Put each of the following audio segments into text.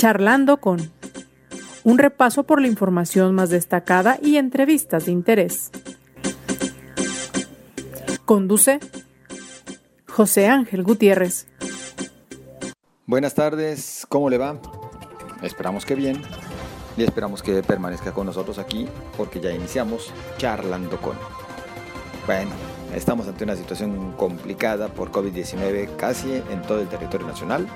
Charlando con un repaso por la información más destacada y entrevistas de interés. Conduce José Ángel Gutiérrez. Buenas tardes, ¿cómo le va? Esperamos que bien y esperamos que permanezca con nosotros aquí porque ya iniciamos charlando con. Bueno, estamos ante una situación complicada por COVID-19 casi en todo el territorio nacional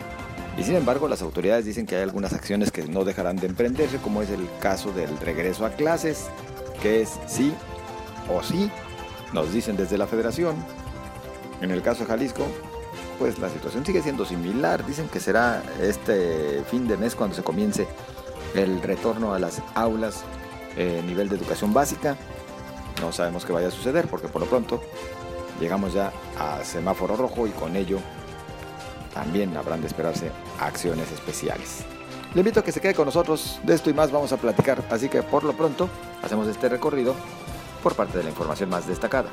y sin embargo las autoridades dicen que hay algunas acciones que no dejarán de emprenderse como es el caso del regreso a clases, que es sí o sí, nos dicen desde la federación. En el caso de Jalisco, pues la situación sigue siendo similar. Dicen que será este fin de mes cuando se comience el retorno a las aulas eh, nivel de educación básica. No sabemos qué vaya a suceder porque por lo pronto llegamos ya a semáforo rojo y con ello también habrán de esperarse acciones especiales. Le invito a que se quede con nosotros, de esto y más vamos a platicar, así que por lo pronto hacemos este recorrido por parte de la información más destacada.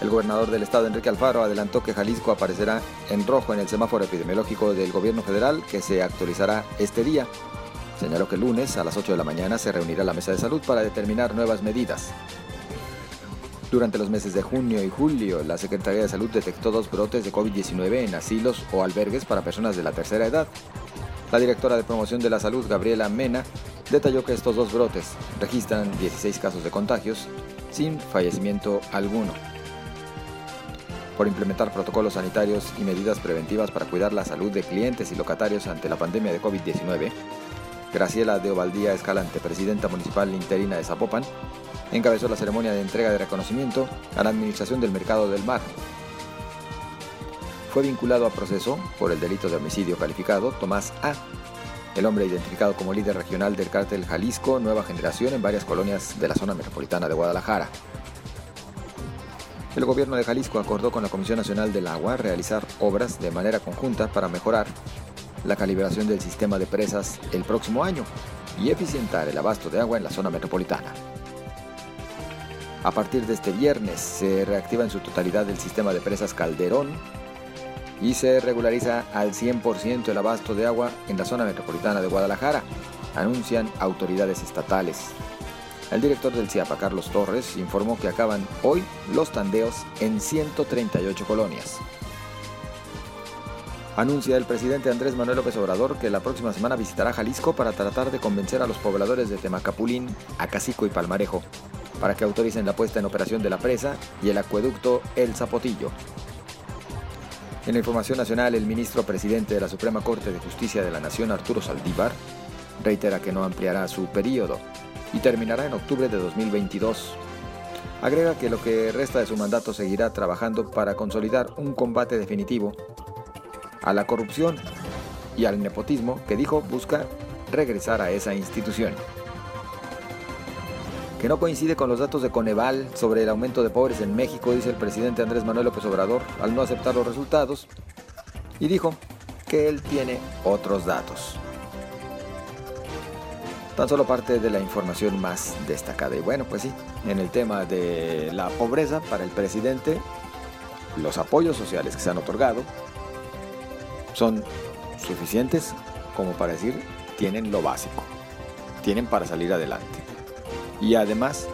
El gobernador del estado, Enrique Alfaro, adelantó que Jalisco aparecerá en rojo en el semáforo epidemiológico del gobierno federal que se actualizará este día. Señaló que el lunes a las 8 de la mañana se reunirá la mesa de salud para determinar nuevas medidas. Durante los meses de junio y julio, la Secretaría de Salud detectó dos brotes de COVID-19 en asilos o albergues para personas de la tercera edad. La directora de promoción de la salud, Gabriela Mena, detalló que estos dos brotes registran 16 casos de contagios sin fallecimiento alguno por implementar protocolos sanitarios y medidas preventivas para cuidar la salud de clientes y locatarios ante la pandemia de COVID-19, Graciela de Ovaldía Escalante, presidenta municipal interina de Zapopan, encabezó la ceremonia de entrega de reconocimiento a la Administración del Mercado del Mar. Fue vinculado a proceso por el delito de homicidio calificado Tomás A., el hombre identificado como líder regional del cártel Jalisco Nueva Generación en varias colonias de la zona metropolitana de Guadalajara. El gobierno de Jalisco acordó con la Comisión Nacional del Agua realizar obras de manera conjunta para mejorar la calibración del sistema de presas el próximo año y eficientar el abasto de agua en la zona metropolitana. A partir de este viernes se reactiva en su totalidad el sistema de presas Calderón y se regulariza al 100% el abasto de agua en la zona metropolitana de Guadalajara, anuncian autoridades estatales. El director del CIAPA, Carlos Torres, informó que acaban hoy los tandeos en 138 colonias. Anuncia el presidente Andrés Manuel López Obrador que la próxima semana visitará Jalisco para tratar de convencer a los pobladores de Temacapulín, Acacico y Palmarejo para que autoricen la puesta en operación de la presa y el acueducto El Zapotillo. En la información nacional, el ministro presidente de la Suprema Corte de Justicia de la Nación, Arturo Saldívar, reitera que no ampliará su periodo y terminará en octubre de 2022. Agrega que lo que resta de su mandato seguirá trabajando para consolidar un combate definitivo a la corrupción y al nepotismo que dijo busca regresar a esa institución. Que no coincide con los datos de Coneval sobre el aumento de pobres en México, dice el presidente Andrés Manuel López Obrador al no aceptar los resultados, y dijo que él tiene otros datos. Tan solo parte de la información más destacada. Y bueno, pues sí, en el tema de la pobreza para el presidente, los apoyos sociales que se han otorgado son suficientes como para decir tienen lo básico, tienen para salir adelante. Y además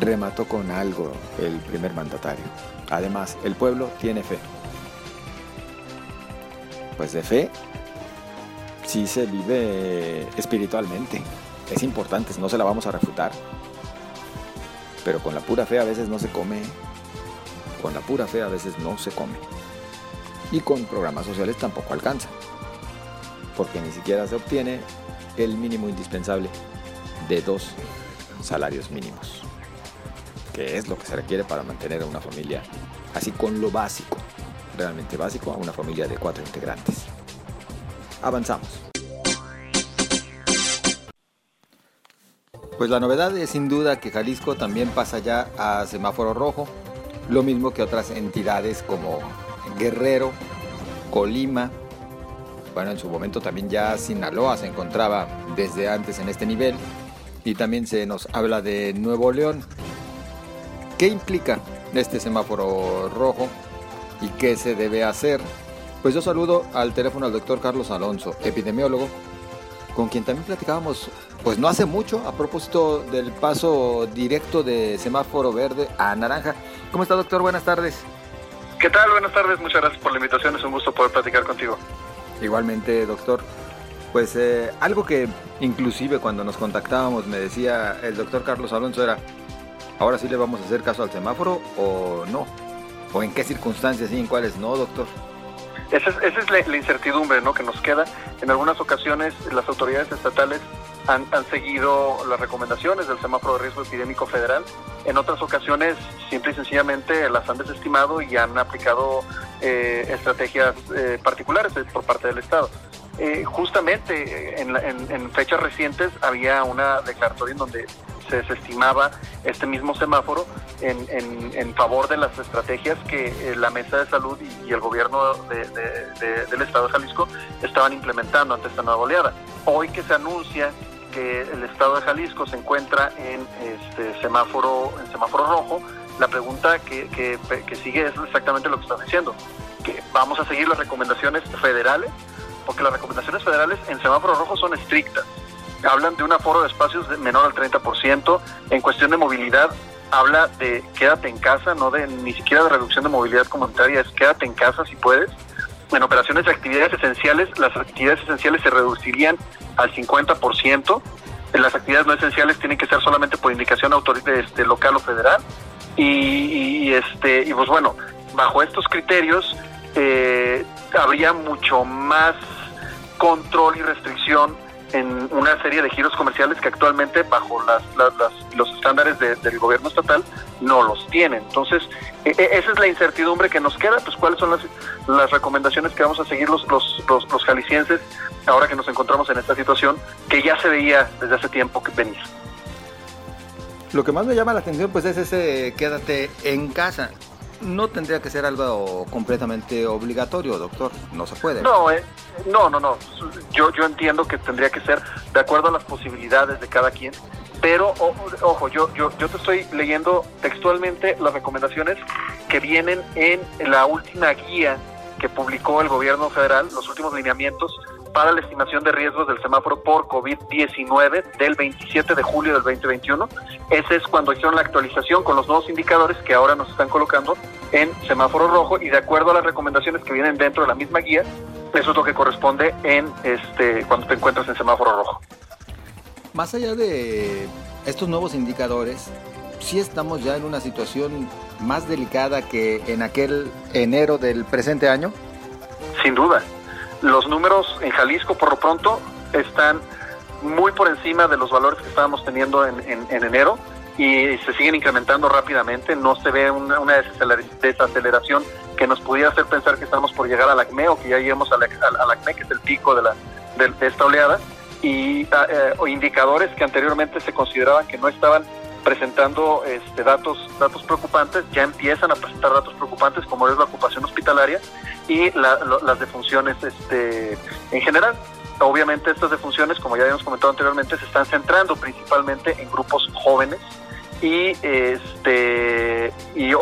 remató con algo el primer mandatario. Además, el pueblo tiene fe. Pues de fe sí se vive espiritualmente. Es importante, no se la vamos a refutar. Pero con la pura fe a veces no se come. Con la pura fe a veces no se come. Y con programas sociales tampoco alcanza. Porque ni siquiera se obtiene el mínimo indispensable de dos salarios mínimos. Que es lo que se requiere para mantener a una familia así con lo básico, realmente básico, a una familia de cuatro integrantes avanzamos. Pues la novedad es sin duda que Jalisco también pasa ya a semáforo rojo, lo mismo que otras entidades como Guerrero, Colima, bueno, en su momento también ya Sinaloa se encontraba desde antes en este nivel y también se nos habla de Nuevo León. ¿Qué implica este semáforo rojo y qué se debe hacer? Pues yo saludo al teléfono al doctor Carlos Alonso, epidemiólogo, con quien también platicábamos, pues no hace mucho, a propósito del paso directo de semáforo verde a naranja. ¿Cómo está, doctor? Buenas tardes. ¿Qué tal? Buenas tardes, muchas gracias por la invitación, es un gusto poder platicar contigo. Igualmente, doctor. Pues eh, algo que inclusive cuando nos contactábamos me decía el doctor Carlos Alonso era, ahora sí le vamos a hacer caso al semáforo o no, o en qué circunstancias y en cuáles no, doctor. Esa es, la, incertidumbre ¿no? que nos queda. En algunas ocasiones las autoridades estatales han, seguido las recomendaciones del semáforo de riesgo epidémico federal. En otras ocasiones, simple y sencillamente las han desestimado y han aplicado eh, estrategias eh, particulares por parte del Estado. Eh, justamente en, en, fechas recientes había una declaratoria en donde se desestimaba este mismo semáforo en, en, favor de las estrategias que eh, la Mesa de Salud y, el gobierno del Estado de Jalisco estaban implementando ante esta nueva oleada. Hoy que se anuncia que el Estado de Jalisco se encuentra en este semáforo, en semáforo rojo, la pregunta que, que, que sigue es exactamente lo que estás diciendo, que vamos a seguir las recomendaciones federales, porque las recomendaciones federales en semáforo rojo son estrictas hablan de un aforo de espacios menor al 30%. En cuestión de movilidad, habla de quédate en casa, no de ni siquiera de reducción de movilidad comunitaria, es quédate en casa si puedes. En operaciones de actividades esenciales, las actividades esenciales se reducirían al 50%. Las actividades no esenciales tienen que ser solamente por indicación autoridad este, local o federal. Y, este y pues bueno, bajo estos criterios eh, habría mucho más control y restricción en una serie de giros comerciales que actualmente bajo las, los estándares del gobierno estatal no los tienen. Entonces, e, e, esa es la incertidumbre que nos queda, pues cuáles son las, recomendaciones que vamos a seguir los, los, los, jaliscienses ahora que nos encontramos en esta situación que ya se veía desde hace tiempo que venir. Lo que más me llama la atención pues es ese quédate en casa no tendría que ser algo completamente obligatorio, doctor. No se puede. No, eh, no, no, no. Yo, yo entiendo que tendría que ser de acuerdo a las posibilidades de cada quien. Pero, ojo, yo, yo, yo te estoy leyendo textualmente las recomendaciones que vienen en la última guía que publicó el gobierno federal, los últimos lineamientos para la estimación de riesgos del semáforo por COVID-19 del 27 de julio del 2021. Ese es cuando hicieron la actualización con los nuevos indicadores que ahora nos están colocando en semáforo rojo y de acuerdo a las recomendaciones que vienen dentro de la misma guía, eso es lo que corresponde en este cuando te encuentras en semáforo rojo. Más allá de estos nuevos indicadores, sí estamos ya en una situación más delicada que en aquel enero del presente año. Sin duda. Los números en Jalisco, por lo pronto, están muy por encima de los valores que estábamos teniendo en, enero y se siguen incrementando rápidamente. No se ve una, desaceleración que nos pudiera hacer pensar que estamos por llegar al ACME o que ya lleguemos al, ACME, que es el pico de, la, de, esta oleada, y ah, eh, o indicadores que anteriormente se consideraban que no estaban presentando este, datos, datos preocupantes, ya empiezan a presentar datos preocupantes como es la ocupación hospitalaria y las defunciones este, en general. Obviamente estas defunciones, como ya habíamos comentado anteriormente, se están centrando principalmente en grupos jóvenes y este y eh,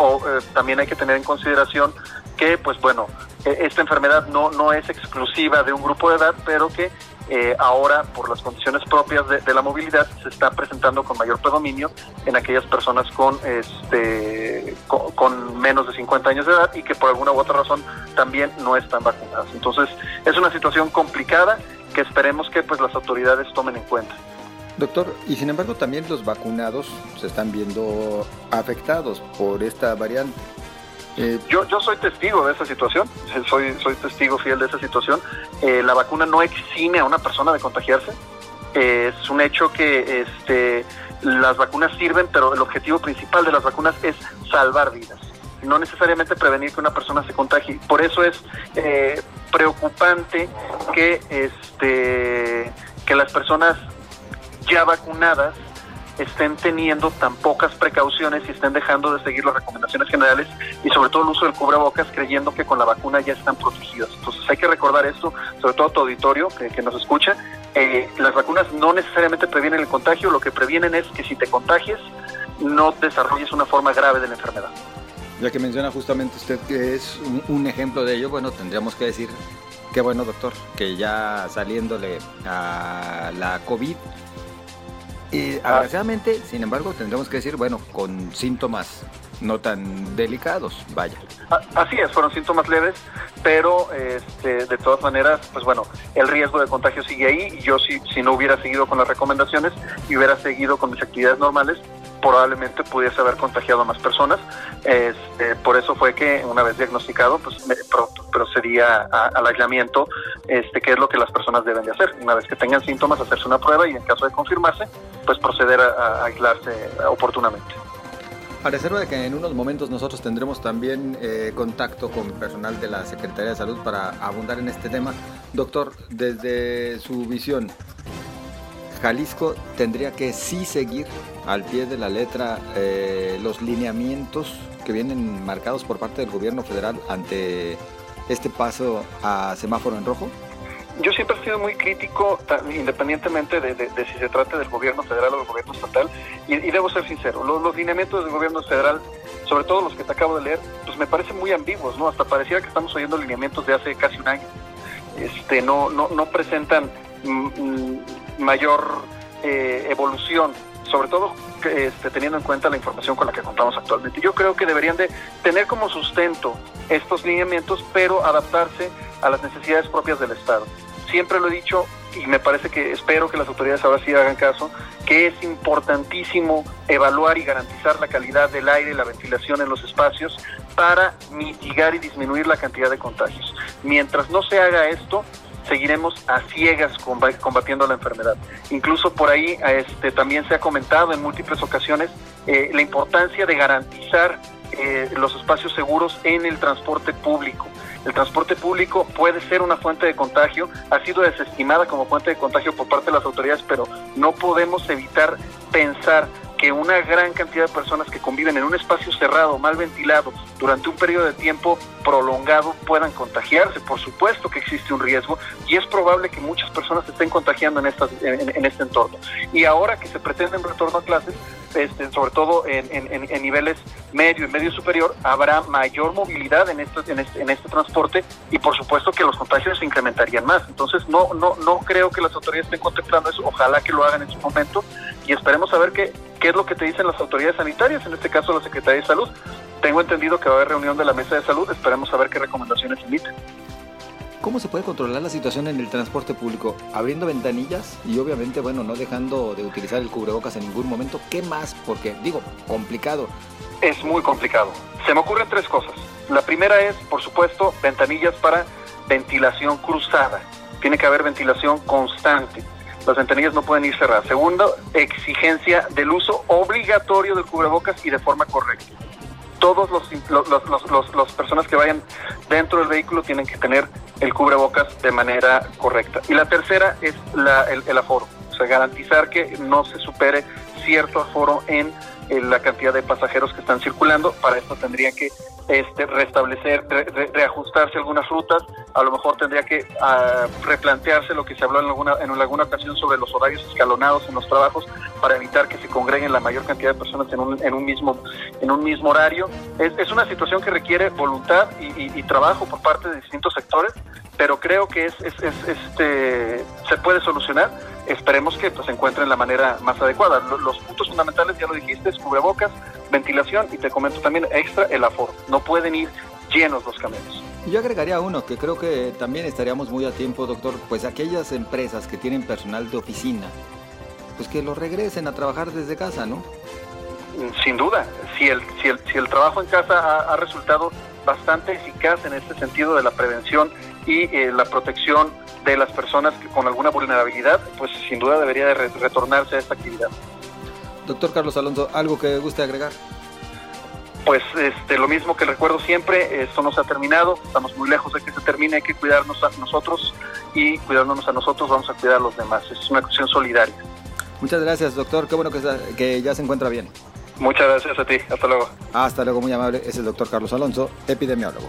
también hay que tener en consideración que pues bueno e, esta enfermedad no no es exclusiva de un grupo de edad pero que eh, ahora por las condiciones propias de, la movilidad se está presentando con mayor predominio en aquellas personas con este con, menos de 50 años de edad y que por alguna u otra razón también no están vacunadas. Entonces es una situación complicada que esperemos que pues las autoridades tomen en cuenta. Doctor, y sin embargo también los vacunados se están viendo afectados por esta variante. Eh, yo, yo soy testigo de esa situación, soy, soy testigo fiel de esa situación. Eh, la vacuna no exime a una persona de contagiarse. Eh, es un hecho que este, las vacunas sirven, pero el objetivo principal de las vacunas es salvar vidas, no necesariamente prevenir que una persona se contagie. Por eso es preocupante que, este, que las personas ya vacunadas estén teniendo tan pocas precauciones y estén dejando de seguir las recomendaciones generales y sobre todo el uso del cubrebocas creyendo que con la vacuna ya están protegidos. Entonces hay que recordar esto, sobre todo a tu auditorio que, nos escucha, eh, las vacunas no necesariamente previenen el contagio, lo que previenen es que si te contagies no desarrolles una forma grave de la enfermedad. Ya que menciona justamente usted que es un, ejemplo de ello, bueno, tendríamos que decir, qué bueno doctor, que ya saliéndole a la COVID, y ah. sin embargo, tendríamos que decir, bueno, con síntomas no tan delicados, vaya. Así es, fueron síntomas leves, pero este, de todas maneras, pues bueno, el riesgo de contagio sigue ahí. Y yo si, si no hubiera seguido con las recomendaciones y hubiera seguido con mis actividades normales, probablemente pudiese haber contagiado a más personas. Este, por eso fue que una vez diagnosticado, pues me procedía al aislamiento, este, que es lo que las personas deben de hacer. Una vez que tengan síntomas, hacerse una prueba y en caso de confirmarse, pues proceder a aislarse oportunamente. A reserva de que en unos momentos nosotros tendremos también eh, contacto con personal de la Secretaría de Salud para abundar en este tema. Doctor, desde su visión, Jalisco tendría que sí seguir al pie de la letra eh, los lineamientos que vienen marcados por parte del gobierno federal ante este paso a semáforo en rojo? yo siempre he sido muy crítico, independientemente de, si se trata del gobierno federal o del gobierno estatal, y, debo ser sincero, los, lineamientos del gobierno federal, sobre todo los que te acabo de leer, pues me parecen muy ambiguos, ¿no? Hasta pareciera que estamos oyendo lineamientos de hace casi un año. Este, no, no, no presentan mm, mm, mayor eh, evolución, sobre todo este, teniendo en cuenta la información con la que contamos actualmente. Yo creo que deberían de tener como sustento estos lineamientos, pero adaptarse a las necesidades propias del Estado siempre lo he dicho y me parece que espero que las autoridades ahora sí hagan caso, que es importantísimo evaluar y garantizar la calidad del aire y la ventilación en los espacios para mitigar y disminuir la cantidad de contagios. Mientras no se haga esto, seguiremos a ciegas combatiendo la enfermedad. Incluso por ahí este, también se ha comentado en múltiples ocasiones eh, la importancia de garantizar eh, los espacios seguros en el transporte público. El transporte público puede ser una fuente de contagio, ha sido desestimada como fuente de contagio por parte de las autoridades, pero no podemos evitar pensar que una gran cantidad de personas que conviven en un espacio cerrado, mal ventilado, durante un periodo de tiempo prolongado puedan contagiarse. Por supuesto que existe un riesgo y es probable que muchas personas se estén contagiando en, estas, en, este entorno. Y ahora que se pretende un retorno a clases, este, sobre todo en, niveles medio y medio superior, habrá mayor movilidad en este, en, este, en este transporte y por supuesto que los contagios se incrementarían más. Entonces no, no, no creo que las autoridades estén contemplando eso, ojalá que lo hagan en su momento y esperemos a ver qué, qué es lo que te dicen las autoridades sanitarias, en este caso la Secretaría de Salud. Tengo entendido que va a haber reunión de la mesa de salud, esperemos a ver qué recomendaciones emiten. ¿Cómo se puede controlar la situación en el transporte público? Abriendo ventanillas y obviamente, bueno, no dejando de utilizar el cubrebocas en ningún momento. ¿Qué más? Porque, digo, complicado. Es muy complicado. Se me ocurren tres cosas. La primera es, por supuesto, ventanillas para ventilación cruzada. Tiene que haber ventilación constante las ventanillas no pueden ir cerradas. Segundo, exigencia del uso obligatorio del cubrebocas y de forma correcta. Todos los, los, personas que vayan dentro del vehículo tienen que tener el cubrebocas de manera correcta. Y la tercera es la, el, aforo, o sea, garantizar que no se supere cierto aforo en la cantidad de pasajeros que están circulando. Para esto tendría que este, restablecer, reajustarse algunas rutas, a lo mejor tendría que uh, replantearse lo que se habló en alguna, en alguna ocasión sobre los horarios escalonados en los trabajos para evitar que se congreguen la mayor cantidad de personas en un, en un, mismo, en un mismo horario. Es, es una situación que requiere voluntad y, y, trabajo por parte de distintos sectores, pero creo que es, es, este, se puede solucionar. Esperemos que pues, se encuentren la manera más adecuada. Los puntos fundamentales, ya lo dijiste, es cubrebocas, ventilación y te comento también extra el aforo. No pueden ir llenos los camiones. Yo agregaría uno que creo que también estaríamos muy a tiempo, doctor, pues aquellas empresas que tienen personal de oficina, pues que lo regresen a trabajar desde casa, ¿no? Sin duda, si el, si el, si el trabajo en casa ha, resultado bastante eficaz en este sentido de la prevención y eh, la protección de las personas que, con alguna vulnerabilidad, pues sin duda debería de retornarse a esta actividad. Doctor Carlos Alonso, ¿algo que guste agregar? Pues este, lo mismo que recuerdo siempre, esto no se ha terminado, estamos muy lejos de que se termine, hay que cuidarnos a nosotros y cuidándonos a nosotros vamos a cuidar a los demás, es una cuestión solidaria. Muchas gracias, doctor, qué bueno que, que ya se encuentra bien. Muchas gracias a ti, hasta luego. Hasta luego, muy amable, es el doctor Carlos Alonso, epidemiólogo.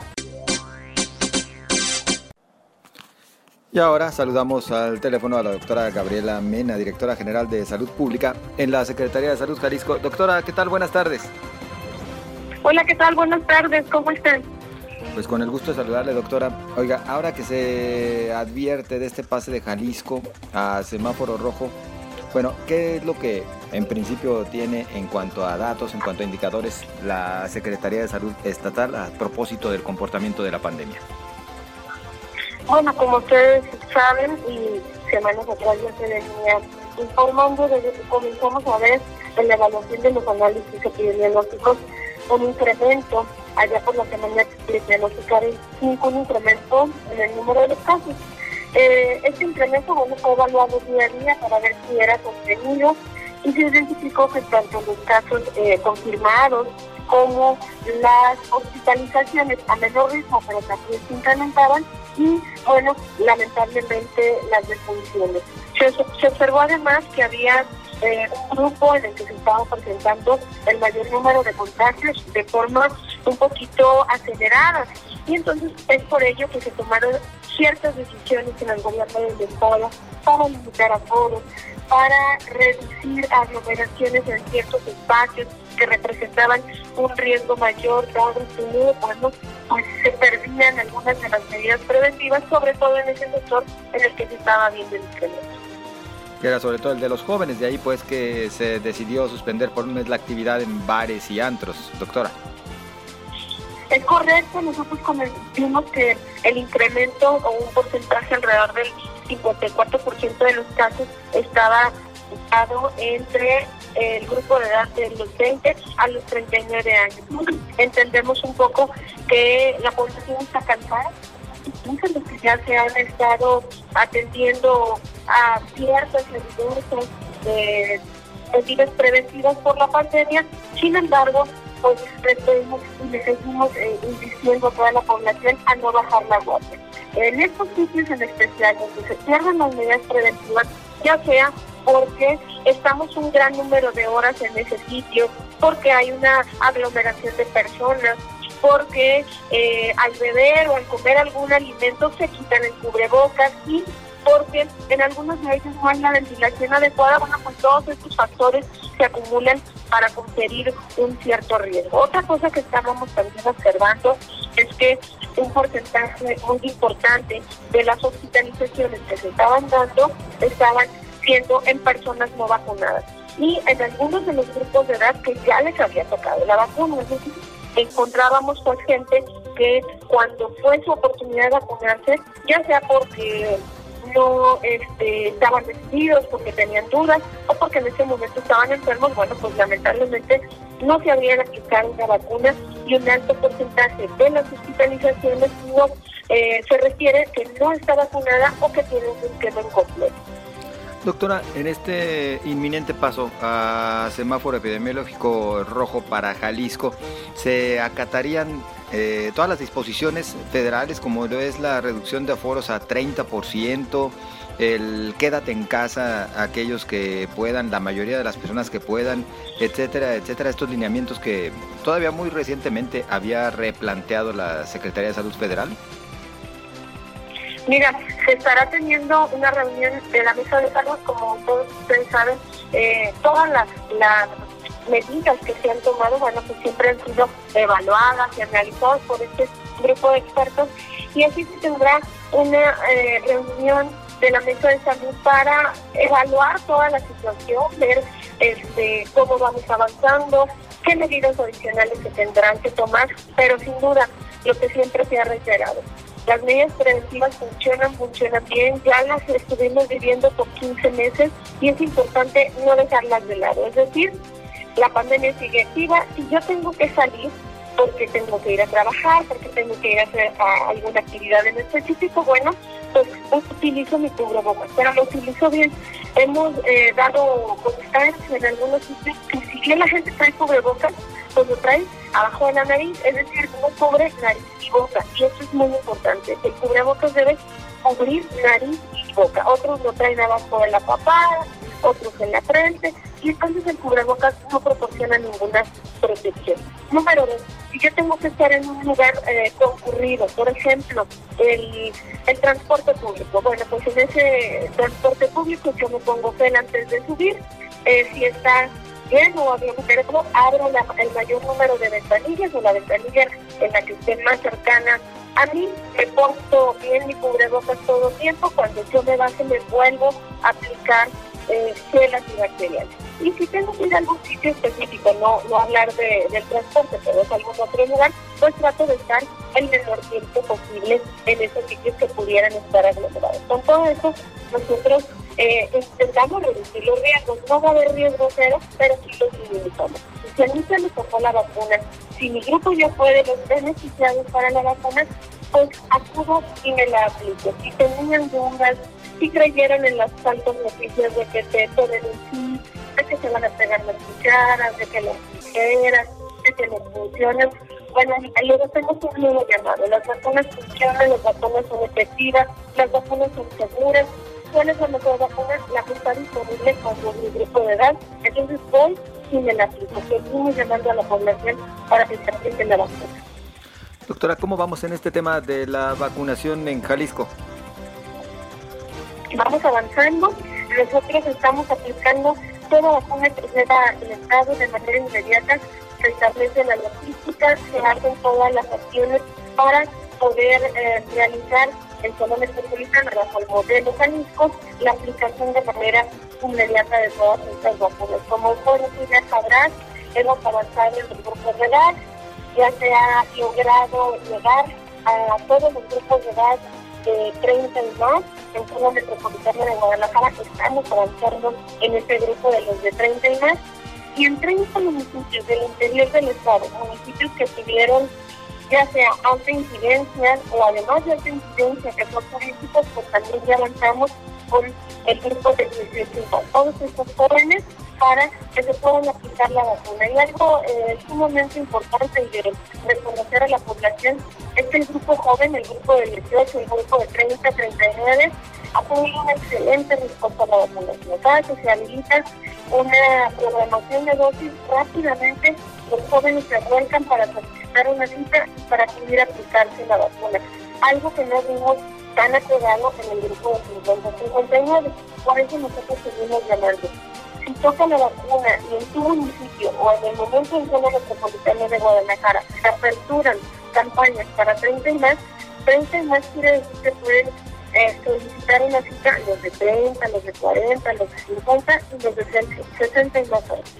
Y ahora saludamos al teléfono a la doctora Gabriela Mena, directora general de Salud Pública en la Secretaría de Salud Jalisco. Doctora, ¿qué tal? Buenas tardes. Hola, ¿qué tal? Buenas tardes, ¿cómo están? Pues con el gusto de saludarle, doctora. Oiga, ahora que se advierte de este pase de Jalisco a semáforo rojo, bueno, ¿qué es lo que en principio tiene en cuanto a datos, en cuanto a indicadores, la Secretaría de Salud Estatal a propósito del comportamiento de la pandemia? Bueno, como ustedes saben, y semanas atrás ya se venía informando desde que comenzamos a ver en la evaluación de los análisis epidemiológicos un incremento allá por la semana diagnosticaron cinco un incremento en el número de los casos. Eh, este incremento bueno, fue evaluado día a día para ver si era sostenido y se identificó que tanto los casos eh, confirmados como las hospitalizaciones a menor ritmo, pero también se incrementaban y, bueno, lamentablemente las defunciones. Se, se observó además que había eh, un grupo en el que se estaba presentando el mayor número de contagios de forma un poquito acelerada. Y entonces es por ello que se tomaron ciertas decisiones en el gobierno del Estado para limitar a todos, para reducir aglomeraciones en ciertos espacios que representaban un riesgo mayor, dado que bueno, pues se perdían algunas de las medidas preventivas, sobre todo en ese sector en el que se estaba viendo el incremento era sobre todo el de los jóvenes, de ahí pues que se decidió suspender por un mes la actividad en bares y antros, doctora. Es correcto, nosotros vimos que el incremento o un porcentaje alrededor del 54% de los casos estaba ubicado entre el grupo de edad de los 20 a los 39 años. Entendemos un poco que la población está cansada, muchos los que ya se han estado atendiendo a ciertas evidencias de medidas preventivas por la pandemia. Sin embargo, pues y le seguimos insistiendo a toda la población a no bajar la guardia. En estos sitios en especial donde se pierden las medidas preventivas, ya sea porque estamos un gran número de horas en ese sitio, porque hay una aglomeración de personas, porque eh, al beber o al comer algún alimento se quitan el cubrebocas y porque en algunos ellos no hay la ventilación adecuada, bueno, pues todos estos factores se acumulan para conferir un cierto riesgo. Otra cosa que estábamos también observando es que un porcentaje muy importante de las hospitalizaciones que se estaban dando estaban siendo en personas no vacunadas y en algunos de los grupos de edad que ya les había tocado la vacuna. Es encontrábamos pues gente que cuando fue su oportunidad de vacunarse, ya sea porque no este, estaban decididos, porque tenían dudas o porque en ese momento estaban enfermos, bueno, pues lamentablemente no se habían aplicado una vacuna y un alto porcentaje de las hospitalizaciones eh, se refiere que no está vacunada o que tiene un esquema incompleto. Doctora, en este inminente paso a semáforo epidemiológico rojo para Jalisco, ¿se acatarían eh, todas las disposiciones federales como lo es la reducción de aforos a 30%, el quédate en casa aquellos que puedan, la mayoría de las personas que puedan, etcétera, etcétera, estos lineamientos que todavía muy recientemente había replanteado la Secretaría de Salud Federal? Mira, se estará teniendo una reunión de la mesa de salud, como todos ustedes saben, eh, todas las, medidas que se han tomado, bueno, pues siempre han sido evaluadas y analizadas por este grupo de expertos y así se tendrá una eh, reunión de la mesa de salud para evaluar toda la situación, ver este, cómo vamos avanzando, qué medidas adicionales se tendrán que tomar, pero sin duda lo que siempre se ha reiterado, las medidas preventivas funcionan, funcionan bien, ya las estuvimos viviendo por 15 meses y es importante no dejarlas de lado. Es decir, la pandemia sigue activa y yo tengo que salir porque tengo que ir a trabajar, porque tengo que ir a hacer alguna actividad en específico, bueno, pues, utilizo mi cubrebocas, pero lo utilizo bien. Hemos eh, dado constancia en algunos sitios que si bien la gente trae cubrebocas, pues lo trae abajo de la nariz, es decir, no cubre nariz y boca. Y eso es muy importante. El cubrebocas debe cubrir nariz y boca. Otros lo traen abajo de la papada, otros en la frente, y entonces el cubrebocas no proporciona ninguna protección. Número dos, si yo tengo que estar en un lugar eh, concurrido, por ejemplo, el, el transporte público, bueno, pues en ese transporte público yo me pongo gel antes de subir, eh, si está bien o había un abro el mayor número de ventanillas o la ventanilla en la que esté más cercana a mí, me pongo bien mi cubrebocas todo el tiempo, cuando yo me baje me vuelvo a aplicar eh, gel antibacterial. Y si tengo que ir a algún sitio específico, no, no hablar de, del transporte, pero es algún otro lugar, pues trato de estar el menor tiempo posible en esos sitios que pudieran estar aglomerados. Con todo eso, nosotros eh, intentamos reducir los riesgos. No va a haber riesgo cero, pero sí los minimizamos. Si a mí se me tocó la vacuna, si mi grupo ya puede los beneficiados para la vacuna, pues acudo y me la aplico. Si tenían dudas, si creyeron en las tantas noticias de que te pueden decir, de que se van a pegar las cucharas, de que las tijeras, de que no funcionan, bueno, luego tengo un nuevo llamado. Las vacunas funcionan, las vacunas son efectivas, las vacunas son seguras. ¿Cuál es la mejor vacuna? La que está disponible con mi grupo de edad. Entonces voy y me la aplico. Seguimos llamando a la población para que se apliquen la vacuna. Doctora, ¿cómo vamos en este tema de la vacunación en Jalisco? Vamos avanzando. Nosotros estamos aplicando toda vacuna que se da el Estado de manera inmediata se establece la logística, se hacen todas las acciones para poder eh, realizar en zona metropolitana bajo el modelo Jalisco la aplicación de manera inmediata de todas estas vacunas. Como tú ya sabrás, hemos avanzado en el grupo de edad, ya se ha logrado llegar a todos los grupos de edad de 30 y más en zona metropolitana de Guadalajara. Estamos avanzando en este grupo de los de 30 y más y en 30 municipios del interior del estado, municipios que tuvieron ya sea alta incidencia o además de alta incidencia que son turísticos, pues también ya avanzamos con el grupo de 18 todos estos jóvenes para que se puedan aplicar la vacuna. Y algo eh, sumamente importante de reconocer a la población es que el grupo joven, el grupo de 18, el grupo de 30, 39, ha tenido una excelente respuesta a la vacunación. Cada que se habilita una programación de dosis, rápidamente los jóvenes se vuelcan para solicitar una cita para poder aplicarse la vacuna. Algo que no vimos tan apegado en el grupo de 50-59. Por eso nosotros seguimos llamando. Si toca la vacuna y en tu municipio o en el momento en zona metropolitana de Guadalajara se aperturan campañas para 30 y más, 30 y más quiere decir que pueden eh, solicitar una cita los de 30, los de 40, los de 50 y los de 60 y más años.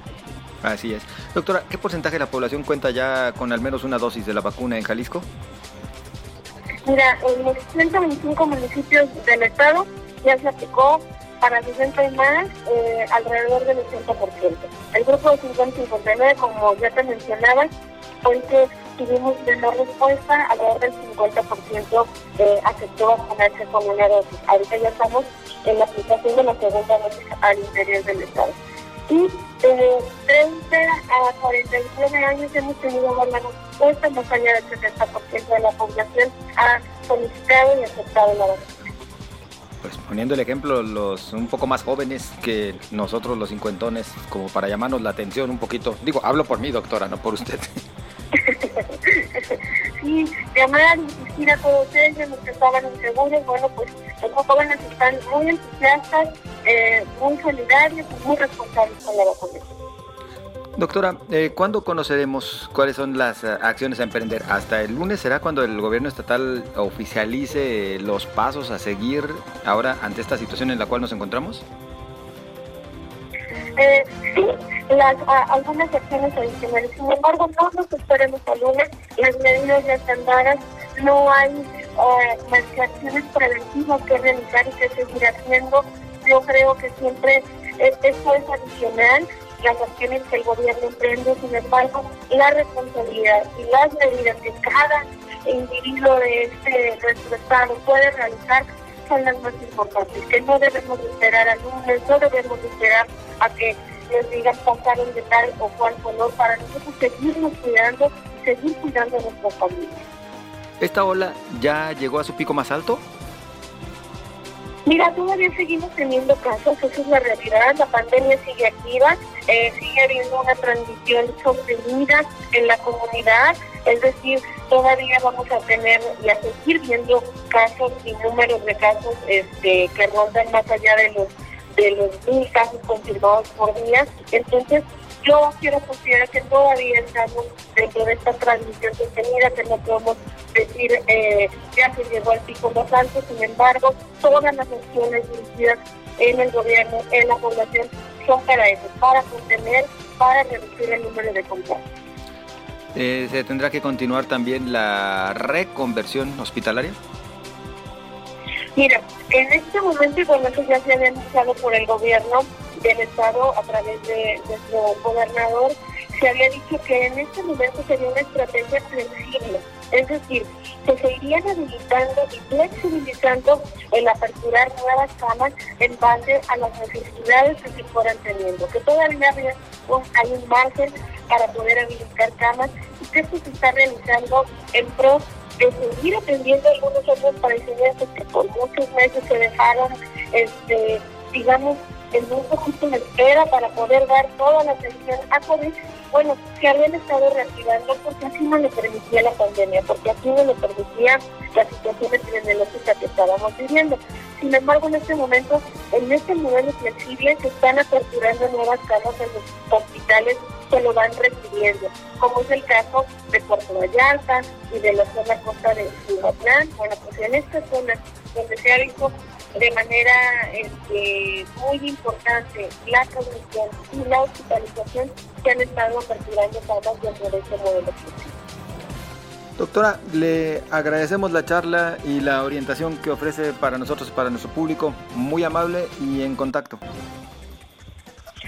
Así es. Doctora, ¿qué porcentaje de la población cuenta ya con al menos una dosis de la vacuna en Jalisco? Mira, en los 125 municipios del estado ya se aplicó para 60 y más eh, alrededor del 80%. El grupo de 50 y 59, como ya te mencionaba, fue el que tuvimos menor respuesta, alrededor del 50% eh, aceptó vacunarse con una dosis. Ahorita ya estamos en la aplicación de la segunda dosis al interior del estado. Y de 30 a 49 años hemos tenido buena respuesta, más allá del 70% de la población ha solicitado y aceptado la vacuna pues poniendo el ejemplo, los un poco más jóvenes que nosotros los cincuentones, como para llamarnos la atención un poquito. Digo, hablo por mí, doctora, no por usted. sí, llamar insistir a todos ellos, los que estaban inseguros, bueno, pues los jóvenes están muy entusiastas, eh, muy solidarios y muy responsables con la vacunación. Doctora, eh, ¿cuándo conoceremos cuáles son las eh, acciones a emprender? ¿Hasta el lunes será cuando el gobierno estatal oficialice los pasos a seguir ahora ante esta situación en la cual nos encontramos? Eh, sí, las, algunas acciones adicionales. Sin embargo, no nos esperemos a lunes, las medidas ya están dadas, no hay eh, más acciones preventivas que realizar y que seguir haciendo. Yo creo que siempre esto es adicional las acciones que el gobierno emprende, sin embargo, la responsabilidad y las medidas que cada individuo de este Estado puede realizar son las más importantes, que no debemos esperar a lunes, no debemos esperar a que nos digan pasar de tal o cual color para nosotros seguirnos cuidando seguir cuidando a nuestra familia. ¿Esta ola ya llegó a su pico más alto? Mira, todavía seguimos teniendo casos, esa es la realidad, la pandemia sigue activa, eh, sigue habiendo una transición sostenida en la comunidad, es decir, todavía vamos a tener y a seguir viendo casos y números de casos este, que rondan más allá de los de los mil casos confirmados por día. Entonces, yo quiero considerar que todavía estamos dentro de esta transmisión sostenida, que no podemos decir eh, ya se llegó al pico más alto, sin embargo, todas las acciones dirigidas en el gobierno, en la población, son para eso, para contener, para reducir el número de contagios. Eh, ¿Se tendrá que continuar también la reconversión hospitalaria? Mira, en este momento, y bueno, eso ya se ha anunciado por el gobierno del Estado a través de nuestro gobernador, se había dicho que en este momento sería una estrategia flexible, es decir, que se irían habilitando y flexibilizando el aperturar nuevas camas en base a las necesidades que se fueran teniendo, que todavía hay un margen para poder habilitar camas y que esto se está realizando en pro de seguir atendiendo algunos otros padecimientos que por muchos meses se dejaron, este, digamos, en un poquito de espera para poder dar toda la atención a COVID, bueno, se habían estado reactivando porque así no le permitía la pandemia, porque así no le permitía la situación epidemiológica que estábamos viviendo. Sin embargo, en este momento, en este modelo flexible, se están aperturando nuevas camas en los hospitales que lo van recibiendo, como es el caso de Puerto Vallarta y de la zona costa de Ciudadán. Bueno, pues en estas zonas donde se ha visto de manera este, muy importante la transmisión y la hospitalización, se han estado aperturando camas dentro de este modelo. Doctora, le agradecemos la charla y la orientación que ofrece para nosotros y para nuestro público. Muy amable y en contacto.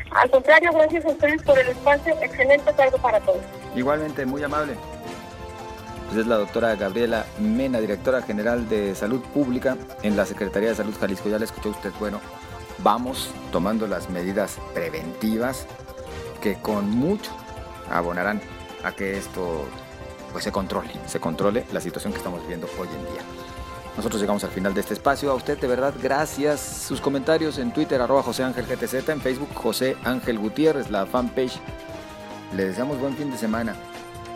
Al contrario, gracias a ustedes por el espacio. Excelente tarde para todos. Igualmente, muy amable. Pues es la doctora Gabriela Mena, directora general de Salud Pública en la Secretaría de Salud Jalisco. Ya le escuchó usted, bueno, vamos tomando las medidas preventivas que con mucho abonarán a que esto pues se controle, se controle la situación que estamos viviendo hoy en día. Nosotros llegamos al final de este espacio. A usted de verdad, gracias. Sus comentarios en Twitter, arroba José Ángel GTZ, en Facebook, José Ángel Gutiérrez, la fanpage. Le deseamos buen fin de semana.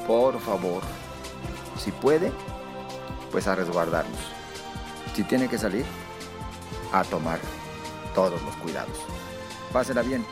Por favor, si puede, pues a resguardarnos. Si tiene que salir, a tomar todos los cuidados. Pásela bien.